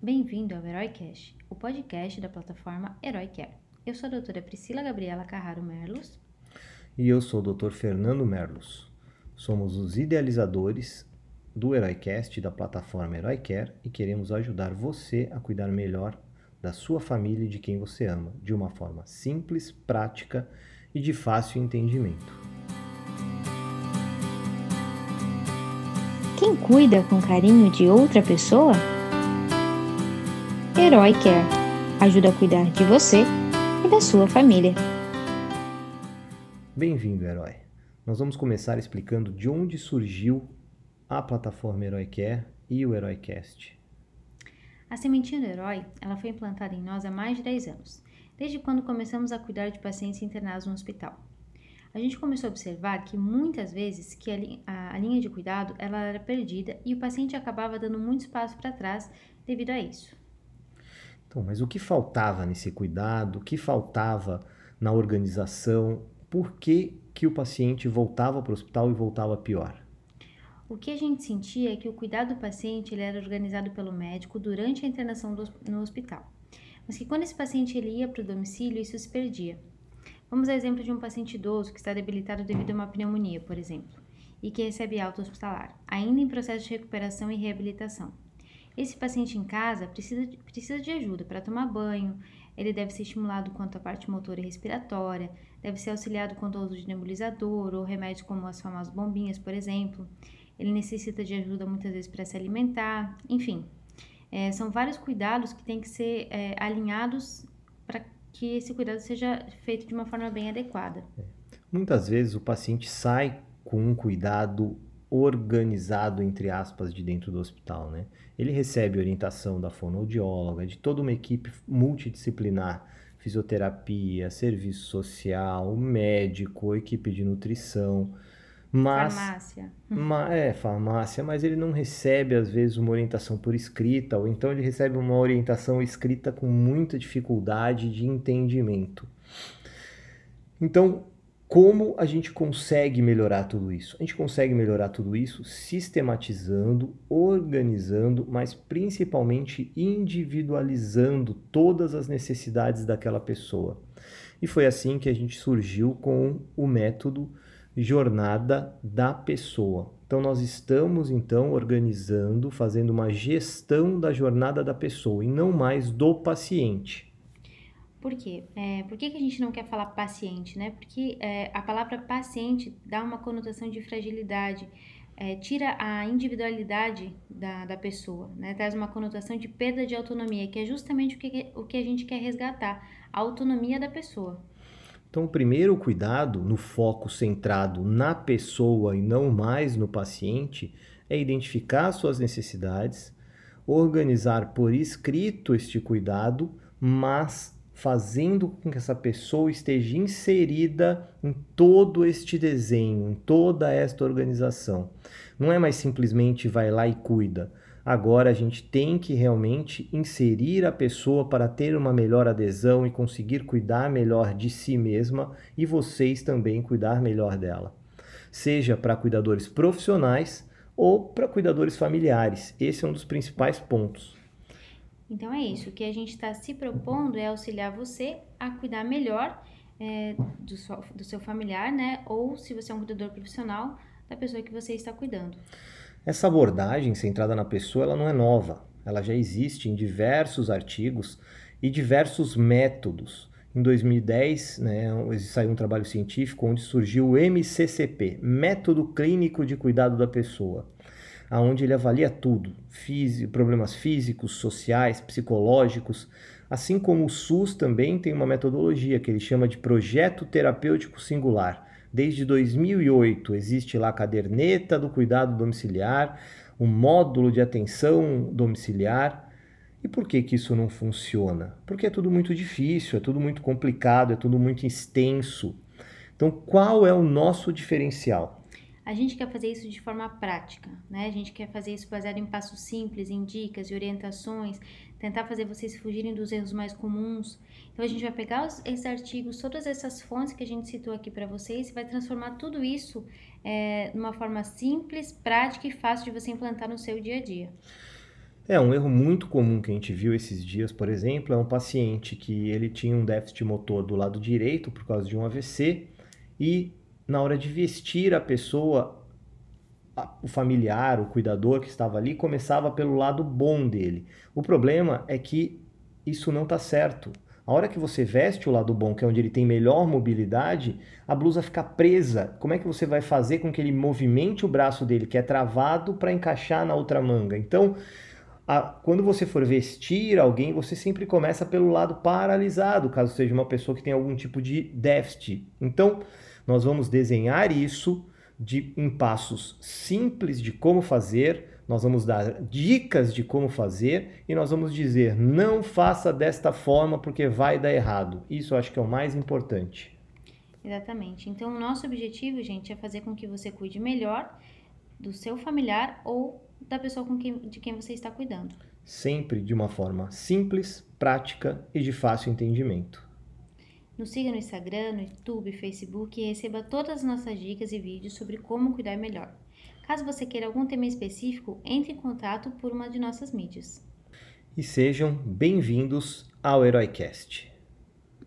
Bem-vindo ao HeróiCast, o podcast da plataforma Herói Care. Eu sou a doutora Priscila Gabriela Carraro Merlos. E eu sou o Dr. Fernando Merlos. Somos os idealizadores do HeróiCast da plataforma Herói Care e queremos ajudar você a cuidar melhor da sua família e de quem você ama, de uma forma simples, prática e de fácil entendimento. Quem cuida com carinho de outra pessoa? Herói Care ajuda a cuidar de você e da sua família. Bem-vindo, herói. Nós vamos começar explicando de onde surgiu a plataforma Herói Care e o HeróiCast. A sementinha do herói ela foi implantada em nós há mais de 10 anos, desde quando começamos a cuidar de pacientes internados no hospital a gente começou a observar que muitas vezes que a, a linha de cuidado ela era perdida e o paciente acabava dando muito espaço para trás devido a isso. Então, mas o que faltava nesse cuidado? O que faltava na organização? Por que, que o paciente voltava para o hospital e voltava pior? O que a gente sentia é que o cuidado do paciente ele era organizado pelo médico durante a internação do, no hospital, mas que quando esse paciente ele ia para o domicílio, isso se perdia. Vamos ao exemplo de um paciente idoso que está debilitado devido a uma pneumonia, por exemplo, e que recebe alta hospitalar, ainda em processo de recuperação e reabilitação. Esse paciente em casa precisa de, precisa de ajuda para tomar banho, ele deve ser estimulado quanto à parte motora e respiratória, deve ser auxiliado quanto ao uso de nebulizador ou remédios como as famosas bombinhas, por exemplo. Ele necessita de ajuda muitas vezes para se alimentar, enfim. É, são vários cuidados que têm que ser é, alinhados para que esse cuidado seja feito de uma forma bem adequada. É. Muitas vezes o paciente sai com um cuidado organizado, entre aspas, de dentro do hospital, né? Ele recebe orientação da fonoaudióloga, de toda uma equipe multidisciplinar, fisioterapia, serviço social, médico, equipe de nutrição, mas, farmácia. Ma, é, farmácia, mas ele não recebe, às vezes, uma orientação por escrita, ou então ele recebe uma orientação escrita com muita dificuldade de entendimento. Então, como a gente consegue melhorar tudo isso? A gente consegue melhorar tudo isso sistematizando, organizando, mas principalmente individualizando todas as necessidades daquela pessoa. E foi assim que a gente surgiu com o método jornada da pessoa. Então nós estamos então organizando, fazendo uma gestão da jornada da pessoa e não mais do paciente. Por quê? É, por que, que a gente não quer falar paciente, né? Porque é, a palavra paciente dá uma conotação de fragilidade, é, tira a individualidade da, da pessoa, né? Traz uma conotação de perda de autonomia, que é justamente o que, o que a gente quer resgatar, a autonomia da pessoa. Então, o primeiro cuidado, no foco centrado na pessoa e não mais no paciente, é identificar suas necessidades, organizar por escrito este cuidado, mas fazendo com que essa pessoa esteja inserida em todo este desenho, em toda esta organização. Não é mais simplesmente vai lá e cuida Agora a gente tem que realmente inserir a pessoa para ter uma melhor adesão e conseguir cuidar melhor de si mesma e vocês também cuidar melhor dela. Seja para cuidadores profissionais ou para cuidadores familiares. Esse é um dos principais pontos. Então é isso. O que a gente está se propondo é auxiliar você a cuidar melhor é, do, seu, do seu familiar, né? Ou se você é um cuidador profissional, da pessoa que você está cuidando. Essa abordagem centrada na pessoa ela não é nova, ela já existe em diversos artigos e diversos métodos. Em 2010, né, saiu um trabalho científico onde surgiu o MCCP, Método Clínico de Cuidado da Pessoa, aonde ele avalia tudo, problemas físicos, sociais, psicológicos, assim como o SUS também tem uma metodologia que ele chama de Projeto Terapêutico Singular, Desde 2008 existe lá a caderneta do cuidado domiciliar, um módulo de atenção domiciliar. E por que, que isso não funciona? Porque é tudo muito difícil, é tudo muito complicado, é tudo muito extenso. Então, qual é o nosso diferencial? A gente quer fazer isso de forma prática, né? A gente quer fazer isso baseado em passos simples, em dicas e orientações, tentar fazer vocês fugirem dos erros mais comuns. Então a gente vai pegar os, esses artigos, todas essas fontes que a gente citou aqui para vocês e vai transformar tudo isso é, numa forma simples, prática e fácil de você implantar no seu dia a dia. É, um erro muito comum que a gente viu esses dias, por exemplo, é um paciente que ele tinha um déficit motor do lado direito por causa de um AVC e na hora de vestir a pessoa, o familiar, o cuidador que estava ali, começava pelo lado bom dele. O problema é que isso não está certo. A hora que você veste o lado bom, que é onde ele tem melhor mobilidade, a blusa fica presa. Como é que você vai fazer com que ele movimente o braço dele, que é travado, para encaixar na outra manga? Então, a, quando você for vestir alguém, você sempre começa pelo lado paralisado, caso seja uma pessoa que tem algum tipo de déficit. Então, nós vamos desenhar isso de, em passos simples de como fazer nós vamos dar dicas de como fazer e nós vamos dizer não faça desta forma porque vai dar errado. Isso eu acho que é o mais importante. Exatamente. Então, o nosso objetivo, gente, é fazer com que você cuide melhor do seu familiar ou da pessoa com quem, de quem você está cuidando. Sempre de uma forma simples, prática e de fácil entendimento. Nos siga no Instagram, no YouTube, Facebook e receba todas as nossas dicas e vídeos sobre como cuidar melhor. Caso você queira algum tema específico, entre em contato por uma de nossas mídias. E sejam bem-vindos ao HeróiCast.